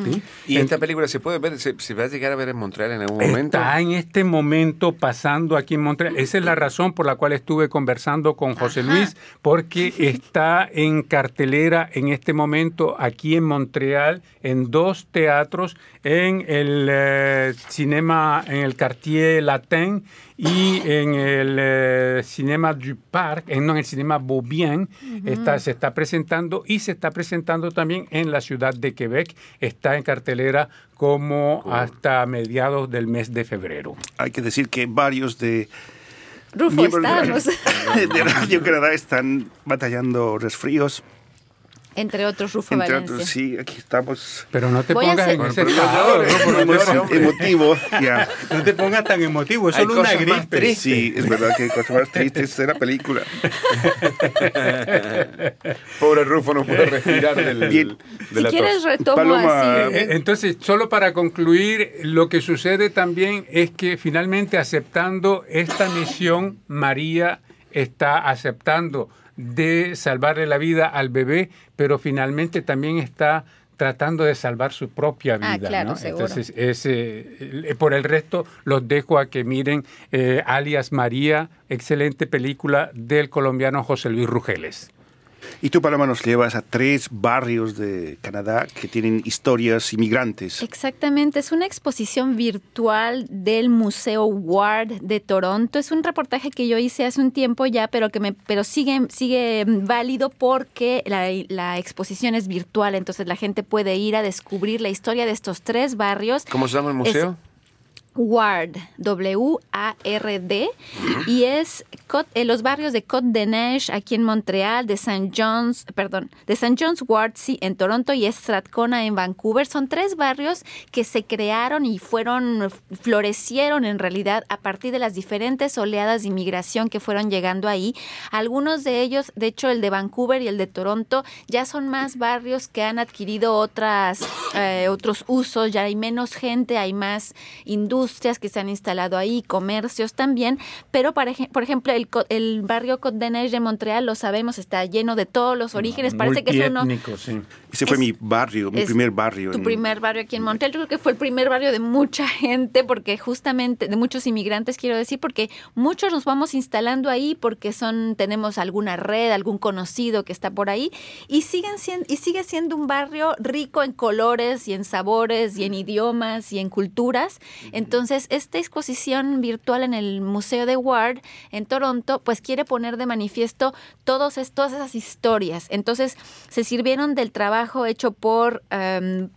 S4: ¿sí?
S2: ¿Y esta película se puede ver, se, se va a llegar a ver en Montreal en algún momento?
S4: Está en este momento pasando aquí en Montreal. Esa es la razón por la cual estuve conversando con José Luis, porque *laughs* está en cartelera en este momento aquí en Montreal, en dos teatros, en el eh, cinema, en el Quartier Latin y en el eh, Cinema du Parc, en, no, en el Cinema Beaubien, está, se está presentando y se está presentando también en la ciudad de Quebec. Está en cartelera como hasta mediados del mes de febrero.
S1: Hay que decir que varios de
S3: Rufo,
S1: de- *laughs* de Radio Canadá están batallando resfríos
S3: Entre otros, Rufo
S1: Entre
S3: Valencia.
S1: otros, sí, aquí estamos.
S4: Pero no te
S3: Voy
S4: pongas en ese estado,
S1: emotivo, ya. *laughs*
S4: no te pongas tan emotivo, es
S2: Hay
S4: solo una
S2: cosas más
S4: gripe.
S2: tristes.
S1: Sí, es verdad que hay cosas más tristes de la película. *laughs*
S2: Pobre Rufo no puede respirar del,
S1: Bien.
S2: de
S3: Si
S2: la
S3: quieres,
S2: tos.
S3: retomo
S1: Paloma,
S3: así.
S4: Eh, Entonces, solo para concluir, lo que sucede también es que finalmente aceptando esta misión, María está aceptando de salvarle la vida al bebé, pero finalmente también está tratando de salvar su propia vida.
S3: Ah, claro,
S4: ¿no?
S3: seguro.
S4: Entonces, es, eh, eh, por el resto, los dejo a que miren eh, alias María, excelente película del colombiano José Luis Rugeles.
S1: Y tú, Paloma, nos llevas a tres barrios de Canadá que tienen historias inmigrantes.
S3: Exactamente, es una exposición virtual del Museo Ward de Toronto. Es un reportaje que yo hice hace un tiempo ya, pero que me, pero sigue, sigue válido porque la, la exposición es virtual, entonces la gente puede ir a descubrir la historia de estos tres barrios.
S2: ¿Cómo se llama el museo?
S3: Ward, W-A-R-D, y es eh, los barrios de Côte de Neige aquí en Montreal, de St. John's, perdón, de St. John's Ward sí, en Toronto y Strathcona en Vancouver. Son tres barrios que se crearon y fueron, florecieron en realidad a partir de las diferentes oleadas de inmigración que fueron llegando ahí. Algunos de ellos, de hecho el de Vancouver y el de Toronto, ya son más barrios que han adquirido otras, eh, otros usos, ya hay menos gente, hay más industrias que se han instalado ahí, comercios también, pero para por ejemplo el, el barrio Côte de Neige de Montreal, lo sabemos, está lleno de todos los orígenes, parece que es uno...
S4: Sí.
S1: Ese fue
S3: es-
S1: mi barrio, mi primer barrio.
S3: Tu
S1: en-
S3: primer barrio aquí en Montreal. Yo creo que fue el primer barrio de mucha gente, porque justamente, de muchos inmigrantes, quiero decir, porque muchos nos vamos instalando ahí porque son, tenemos alguna red, algún conocido que está por ahí, y siguen siendo, y sigue siendo un barrio rico en colores y en sabores y en idiomas y en culturas. Entonces, esta exposición virtual en el Museo de Ward en Toronto, pues quiere poner de manifiesto todos todas esas historias. Entonces, se sirvieron del trabajo hecho por em,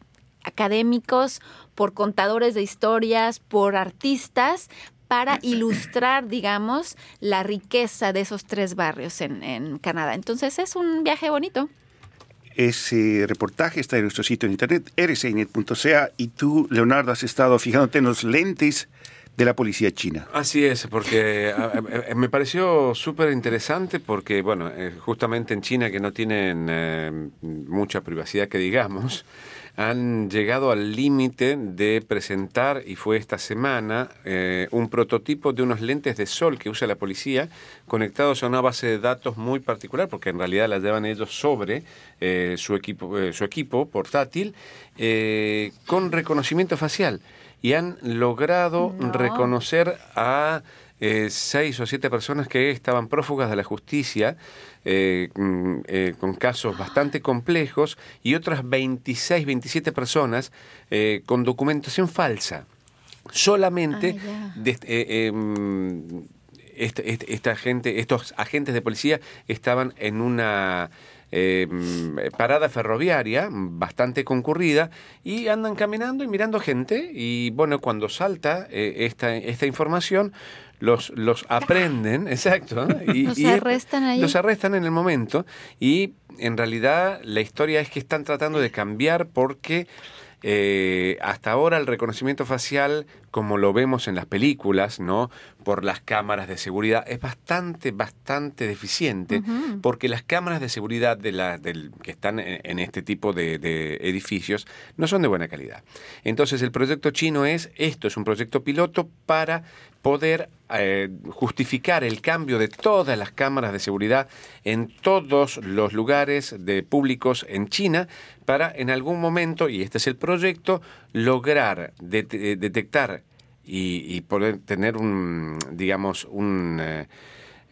S3: académicos, por contadores de historias, por artistas, para *clears throat* ilustrar, digamos, la riqueza de esos tres barrios en, en Canadá. Entonces, es un viaje bonito.
S1: Ese reportaje está en nuestro sitio en internet, rsnet.ca, y tú, Leonardo, has estado fijándote en los lentes de la policía china.
S2: Así es, porque a- me pareció súper interesante porque, bueno, eh, justamente en China que no tienen eh, mucha privacidad que digamos, han llegado al límite de presentar, y fue esta semana, eh, un prototipo de unos lentes de sol que usa la policía conectados a una base de datos muy particular, porque en realidad la llevan ellos sobre eh, su, equipo, eh, su equipo portátil, eh, con reconocimiento facial y han logrado
S3: No.
S2: reconocer a eh, seis o siete personas que estaban prófugas de la justicia eh, mm, eh, con casos bastante complejos y otras 26, 27 personas con documentación falsa. Solamente
S3: Ah,
S2: de- em, este- este- esta gente, estos agentes de policía estaban en una eh, parada ferroviaria bastante concurrida y andan caminando y mirando gente y bueno, cuando salta eh, esta, esta información los, los aprenden, *laughs* exacto, y,
S3: Los
S2: y-
S3: arrestan ahí.
S2: los arrestan en el momento y en realidad la historia es que están tratando de cambiar porque eh, hasta ahora el reconocimiento facial, como lo vemos en las películas, ¿no? Por las cámaras de seguridad, es bastante, bastante deficiente, porque las cámaras de seguridad de la, del, que están en, en este tipo de, de edificios no son de buena calidad. Entonces el proyecto chino es, esto es un proyecto piloto para poder eh, justificar el cambio de todas las cámaras de seguridad en todos los lugares de públicos en China para en algún momento, y este es el proyecto, lograr eh, detectar y, y poder tener un, digamos, un... eh,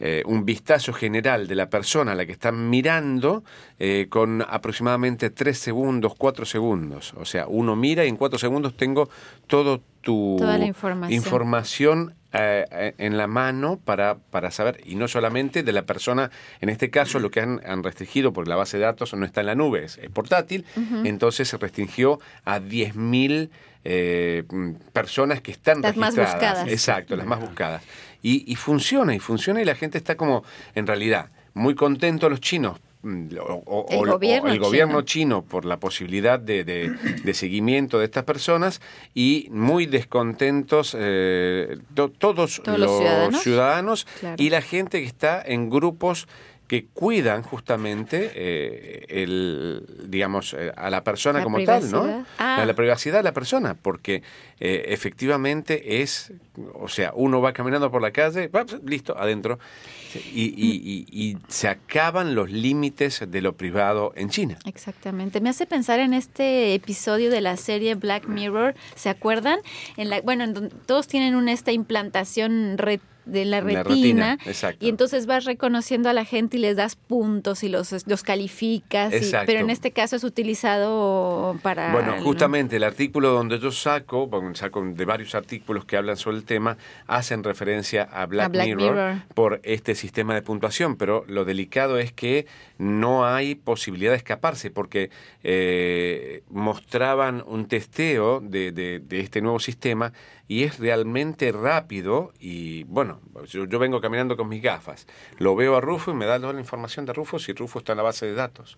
S2: eh, un vistazo general de la persona a la que están mirando eh, con aproximadamente 3 segundos, 4 segundos. O sea, uno mira y en 4 segundos tengo todo tu
S3: Toda la información.
S2: información, eh, eh, en la mano para, para saber, y no solamente de la persona, en este caso lo que han, han restringido, porque la base de datos no está en la nube, es, es portátil, entonces se restringió a 10.000 eh, mm, personas que están
S3: Las más buscadas.
S2: Exacto, las más buscadas. Y, y funciona, y funciona, y la gente está como, en realidad, muy contento los chinos mm, o, o-
S3: El
S2: o
S3: gobierno chino.
S2: por la posibilidad de, de- de seguimiento de estas personas y muy descontentos eh, to- todos,
S3: Todos los ciudadanos.
S2: ciudadanos
S3: Claro.
S2: y la gente que está en grupos que cuidan justamente eh, el digamos eh, a la persona
S3: La
S2: como tal. ¿no?
S3: Ah.
S2: A la privacidad de la persona, porque eh, efectivamente es, o sea, uno va caminando por la calle, va, listo, adentro, y, y- y- y se acaban los límites de lo privado en China.
S3: Exactamente. Me hace pensar en este episodio de la serie Black Mirror. ¿Se acuerdan? En la, bueno, en donde todos tienen una esta implantación de la
S2: La
S3: retina, y entonces vas reconociendo a la gente y les das puntos y los, los calificas. y- pero en este caso es utilizado para...
S2: Bueno, justamente el artículo donde yo saco, de varios artículos que hablan sobre el tema, hacen referencia a Black,
S3: Black
S2: Mirror,
S3: Mirror.
S2: por este sistema de puntuación, pero lo delicado es que no hay posibilidad de escaparse, porque eh, mostraban un testeo de, de- de este nuevo sistema y es realmente rápido y bueno, yo, yo vengo caminando con mis gafas, lo veo a Rufo y me da toda la información de Rufo si Rufo está en la base de datos.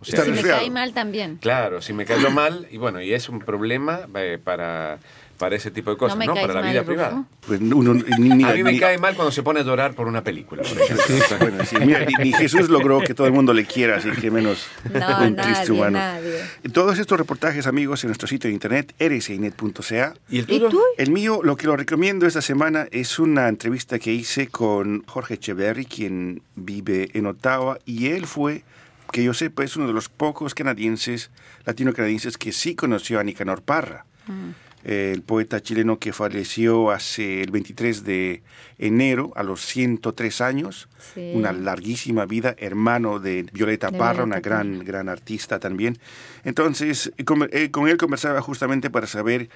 S2: O
S1: Está
S3: si me cae mal también.
S2: Claro, si me cayó mal, y bueno, y es un problema eh, para, para ese tipo de cosas, ¿no?
S3: caes
S2: Para la vida
S3: Rufo.
S2: privada.
S1: Pues uno, ni, ni-
S2: A mí me
S1: ni-
S2: cae mal cuando se pone a llorar por una película, por ejemplo.
S1: Bueno, sí, mira, ni, ni Jesús logró que todo el mundo le quiera, así que menos
S3: No,
S1: un triste humano.
S3: nadie.
S1: Todos estos reportajes, amigos, en nuestro sitio de internet, rcinet.ca.
S2: ¿Y el
S3: ¿Y
S2: tuyo?
S3: tú?
S1: El mío, lo que lo recomiendo esta semana es una entrevista que hice con Jorge Echeverry, quien vive en Ottawa, y él fue, que yo sepa, es uno de los pocos canadienses, latino-canadienses, que sí conoció a Nicanor Parra, eh, el poeta chileno que falleció hace el 23 de enero a los 103 años,
S3: Sí.
S1: una larguísima vida, hermano de Violeta
S3: De
S1: Parra,
S3: Violeta
S1: una gran, gran artista también. Entonces, con, eh, con él conversaba justamente para saber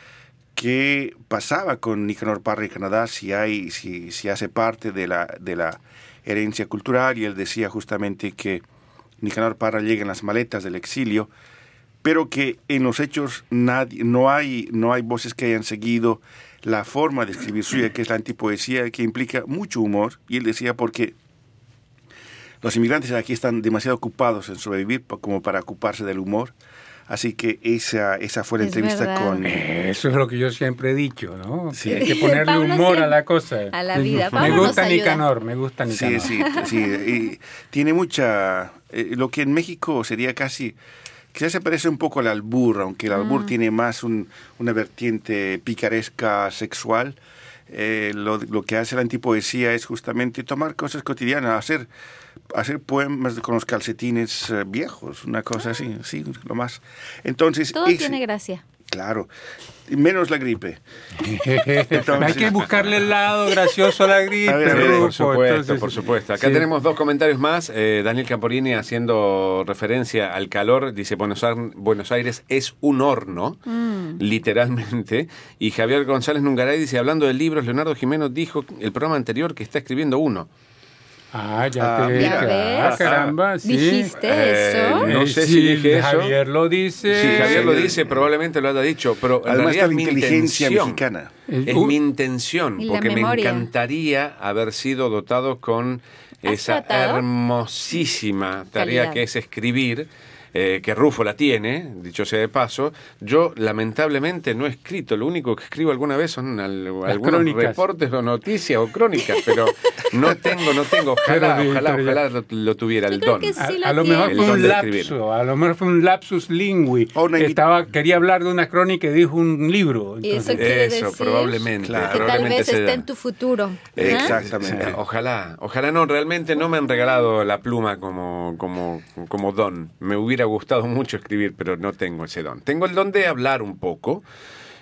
S1: qué pasaba con Nicanor Parra en Canadá, si, hay, si, si hace parte de la, de la herencia cultural, y él decía justamente que Nicanor Parra llega en las maletas del exilio, pero que en los hechos nadie, no, hay, no hay voces que hayan seguido la forma de escribir suya, que es la antipoesía, que implica mucho humor, y él decía porque los inmigrantes aquí están demasiado ocupados en sobrevivir como para ocuparse del humor. Así que esa, esa fue la
S3: Es
S1: entrevista
S3: verdad.
S1: con...
S4: Eso es lo que yo siempre he dicho, ¿no?
S1: Sí.
S4: Hay que ponerle humor
S3: siempre-
S4: a la cosa.
S3: a la vida.
S4: Me
S3: Pablo nos
S4: gusta. Nicanor, me gusta Nicanor.
S1: Sí, sí, sí. y tiene mucha... eh, lo que en México sería casi... Quizás se parece un poco al albur, aunque el albur tiene más un- una vertiente picaresca sexual. Eh, lo, lo que hace la antipoesía es justamente tomar cosas cotidianas, hacer, hacer poemas con los calcetines eh, viejos, una cosa así, sí, lo más. Entonces,
S3: Todo
S1: ese-
S3: tiene gracia.
S1: Claro, y menos la gripe. *laughs*
S4: Hay que buscarle el lado gracioso a la gripe.
S1: A ver, a ver,
S4: Rufo,
S2: Por supuesto,
S4: entonces,
S2: por supuesto. Acá
S4: sí.
S2: tenemos dos comentarios más. Eh, Daniel Camporini haciendo referencia al calor, dice Buenos Aires, Buenos Aires es un horno, literalmente. Y Javier González Nungaray dice, hablando de libros, Leonardo Jiménez dijo el programa anterior que está escribiendo uno.
S4: Ah, ya
S1: Ah,
S4: te
S1: mira.
S4: ah,
S3: ¿Ya ves?
S4: caramba, sí.
S3: ¿Dijiste
S2: Eh,
S3: eso?
S2: no
S4: Eh,
S2: sé
S4: sí,
S2: si dije eso.
S4: Javier lo dice.
S2: Si Javier lo dice, probablemente lo haya dicho, pero en
S1: Además está la
S2: es mi
S1: inteligencia
S2: intención.
S1: mexicana.
S2: Es
S4: uh,
S2: mi intención, porque me encantaría haber sido dotado con
S3: ¿Has
S2: esa
S3: tratado?
S2: hermosísima tarea
S3: Calidad.
S2: que es escribir, eh, que Rufo la tiene, dicho sea de paso. Yo, lamentablemente, no he escrito. Lo único que escribo alguna vez son al- algunos
S4: crónicas.
S2: reportes o noticias o crónicas, pero no tengo, no tengo. *laughs* Ojalá,
S4: Pero,
S2: ojalá, ojalá lo, lo tuviera el don.
S4: A,
S3: lo
S4: mejor fue un lapso, a lo mejor fue un lapsus lingui. Estaba, quería hablar de una crónica y dijo un libro.
S3: Eso decir
S2: probablemente.
S1: Claro.
S3: que tal vez esté
S2: da.
S3: en tu futuro.
S1: Exactamente.
S2: Sí, Ojalá, ojalá no, realmente no me han regalado la pluma como, como, como don. Me hubiera gustado mucho escribir, pero no tengo ese don. Tengo el don de hablar un poco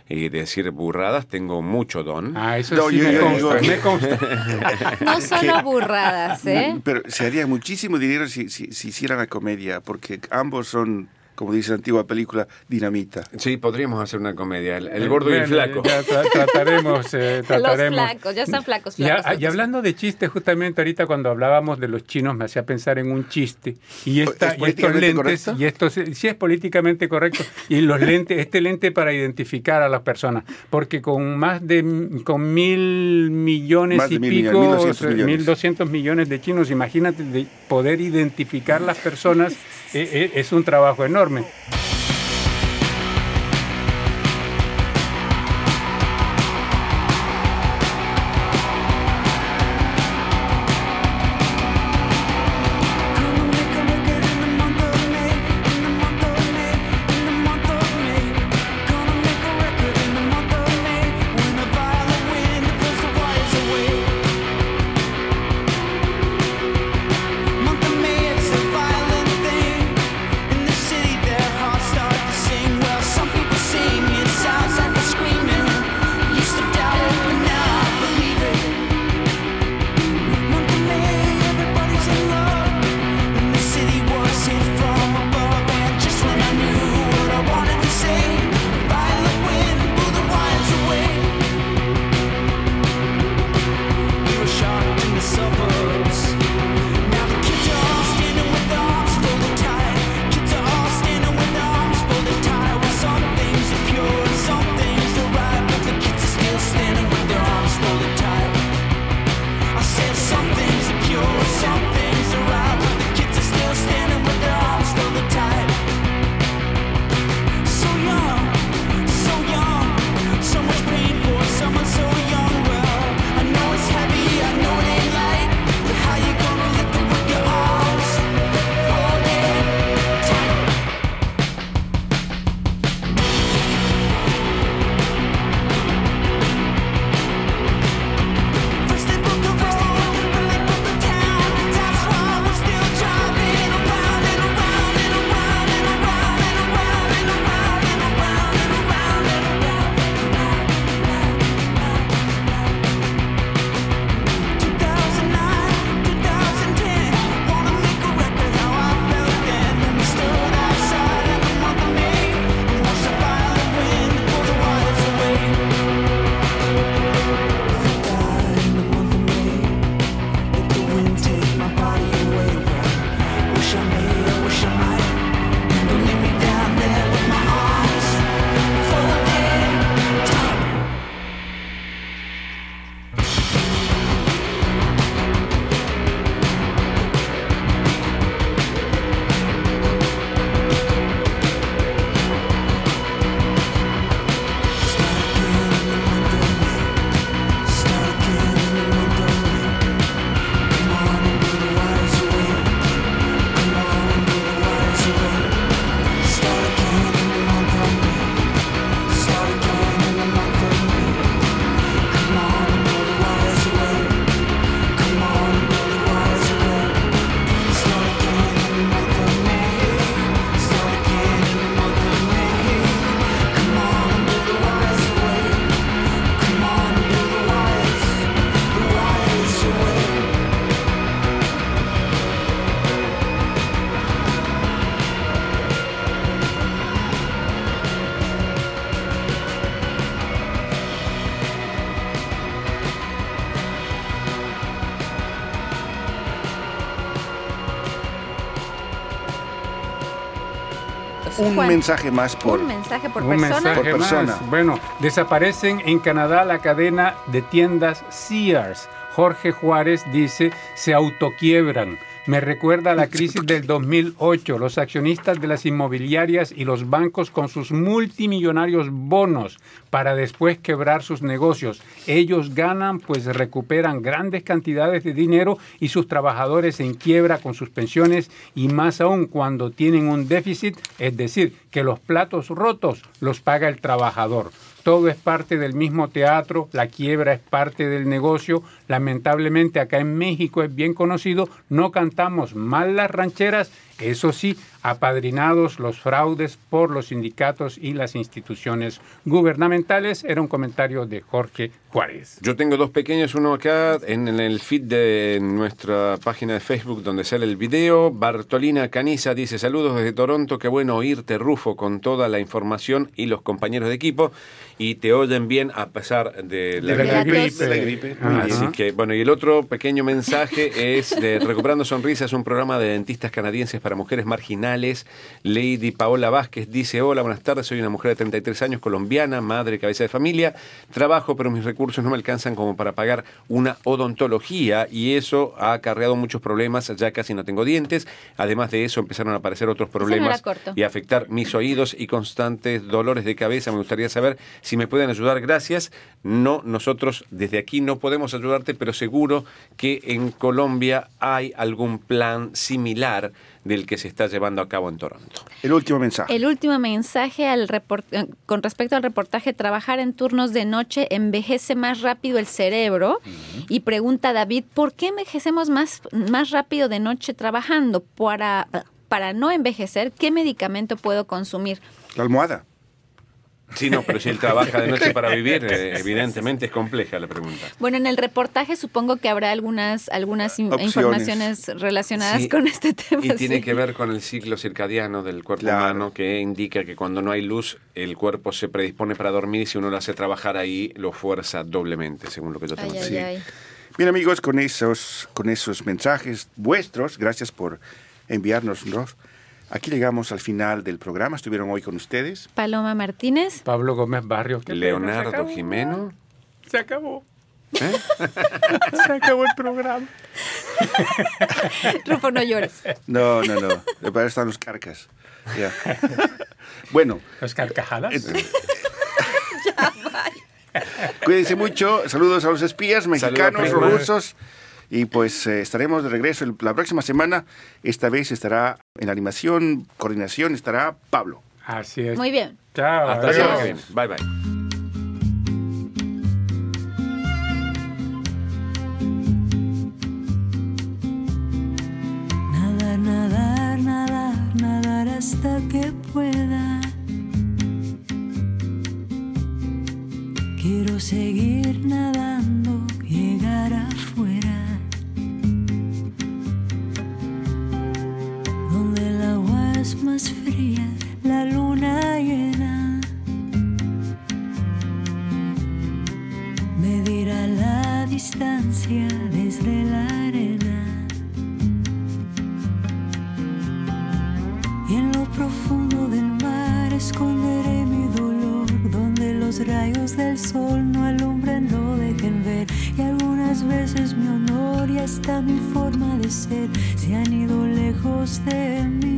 S2: y de decir burradas, tengo mucho don.
S4: Ah, eso
S1: No,
S4: sí
S1: yo-
S4: me
S1: yo
S4: consta,
S1: digo-
S4: me consta. *laughs*
S3: No solo burradas, ¿eh?
S1: Pero se haría muchísimo dinero si, si, si hicieran la comedia, porque ambos son como dice la antigua película Dinamita.
S2: Sí, podríamos hacer una comedia. El, el gordo y el flaco.
S4: ya tra- trataremos, eh, *laughs*
S3: Los
S4: trataremos.
S3: flacos, ya están flacos.
S4: Y,
S3: flacos
S4: hablando de chistes, justamente ahorita cuando hablábamos de los chinos me hacía pensar en un chiste. Y, esta,
S1: ¿Es
S4: y estos lentes,
S1: correcto?
S4: y estos, sí es políticamente correcto, y los lentes, este lente para identificar a las personas, porque con más de con mil millones
S1: Más
S4: y
S1: mil
S4: pico,
S1: 1.200
S4: o sea,
S1: millones.
S4: 1.200 millones de chinos, imagínate de poder identificar las personas, *laughs* eh, eh, es un trabajo enorme
S7: enorme.
S1: Un mensaje más por...
S3: un mensaje por
S4: Un
S3: persona.
S4: mensaje
S1: Por persona.
S4: más. Bueno, desaparecen en Canadá la cadena de tiendas Sears. Jorge Juárez dice, se autoquiebran. Me recuerda a la crisis del 2008, los accionistas de las inmobiliarias y los bancos con sus multimillonarios bonos para después quebrar sus negocios. Ellos ganan pues recuperan grandes cantidades de dinero y sus trabajadores en quiebra con sus pensiones y más aún cuando tienen un déficit, es decir, que los platos rotos los paga el trabajador. Todo es parte del mismo teatro, la quiebra es parte del negocio. Lamentablemente acá en México es bien conocido, no cantamos mal las rancheras Eso sí, apadrinados los fraudes por los sindicatos y las instituciones gubernamentales. Era un comentario de Jorge Juárez.
S2: Yo tengo dos pequeños, uno acá en, el feed de nuestra página de Facebook donde sale el video. Bartolina Caniza dice saludos desde Toronto, qué bueno oírte Rufo con toda la información y los compañeros de equipo y te oyen bien a pesar de la,
S4: De la
S2: gripe.
S1: De la gripe.
S4: Ah,
S2: Así que, bueno, y el otro pequeño mensaje es de Recuperando Sonrisas, un programa de dentistas canadienses para mujeres marginales. Lady Paola Vázquez dice, hola, buenas tardes, soy una mujer de 33 años, colombiana, madre, cabeza de familia. Trabajo, pero mis recursos no me alcanzan como para pagar una odontología y eso ha acarreado muchos problemas, ya casi no tengo dientes. Además de eso, empezaron a aparecer otros problemas y afectar mis oídos y constantes dolores de cabeza. Me gustaría saber si me pueden ayudar. Gracias. No, nosotros desde aquí no podemos ayudarte, pero seguro que en Colombia hay algún plan similar del que se está llevando a cabo en Toronto.
S1: El último mensaje.
S3: El último mensaje al report- eh, con respecto al reportaje, trabajar en turnos de noche envejece más rápido el cerebro. Y pregunta David, ¿por qué envejecemos más, más rápido de noche trabajando? Para, para no envejecer, ¿qué medicamento puedo consumir?
S1: La almohada.
S2: Sí, no, pero si él trabaja de noche para vivir, *laughs* eh, evidentemente es compleja la pregunta.
S3: Bueno, en el reportaje supongo que habrá algunas, algunas in-
S1: Opciones.
S3: informaciones relacionadas
S2: Sí,
S3: con este tema.
S2: Y tiene
S3: sí.
S2: que ver con el ciclo circadiano del cuerpo
S1: Claro.
S2: humano que indica que cuando no hay luz el cuerpo se predispone para dormir y si uno lo hace trabajar ahí lo fuerza doblemente, según lo que yo tengo
S3: Ay, ay.
S1: Bien amigos, con esos, con esos mensajes vuestros, gracias por enviárnoslos. Aquí llegamos al final del programa. Estuvieron hoy con ustedes.
S3: Paloma Martínez.
S4: Pablo Gómez Barrio.
S2: Leonardo. Jimeno.
S4: Se acabó.
S2: ¿eh? *laughs*
S4: Se acabó el programa. *laughs*
S3: Rufo, no llores.
S1: No, no, no. De para están los carcas. Ya. Bueno,
S4: Las carcajadas. *laughs*
S1: cuídense mucho. Saludos a los espías mexicanos rusos. Y pues eh, estaremos de regreso el- la próxima semana. Esta vez estará en la animación, coordinación, estará Pablo.
S4: Así es.
S3: Muy bien.
S4: Chao.
S2: Hasta la semana
S4: adiós.
S2: que viene. Bye bye.
S8: Nadar, nadar, nadar, nadar hasta que pueda. Quiero seguir fría, la luna llena. Medirá la distancia desde la arena. Y en lo profundo del mar esconderé mi dolor, donde los rayos del sol no alumbran, no dejen ver. Y algunas veces mi honor y hasta mi forma de ser se han ido lejos de mí.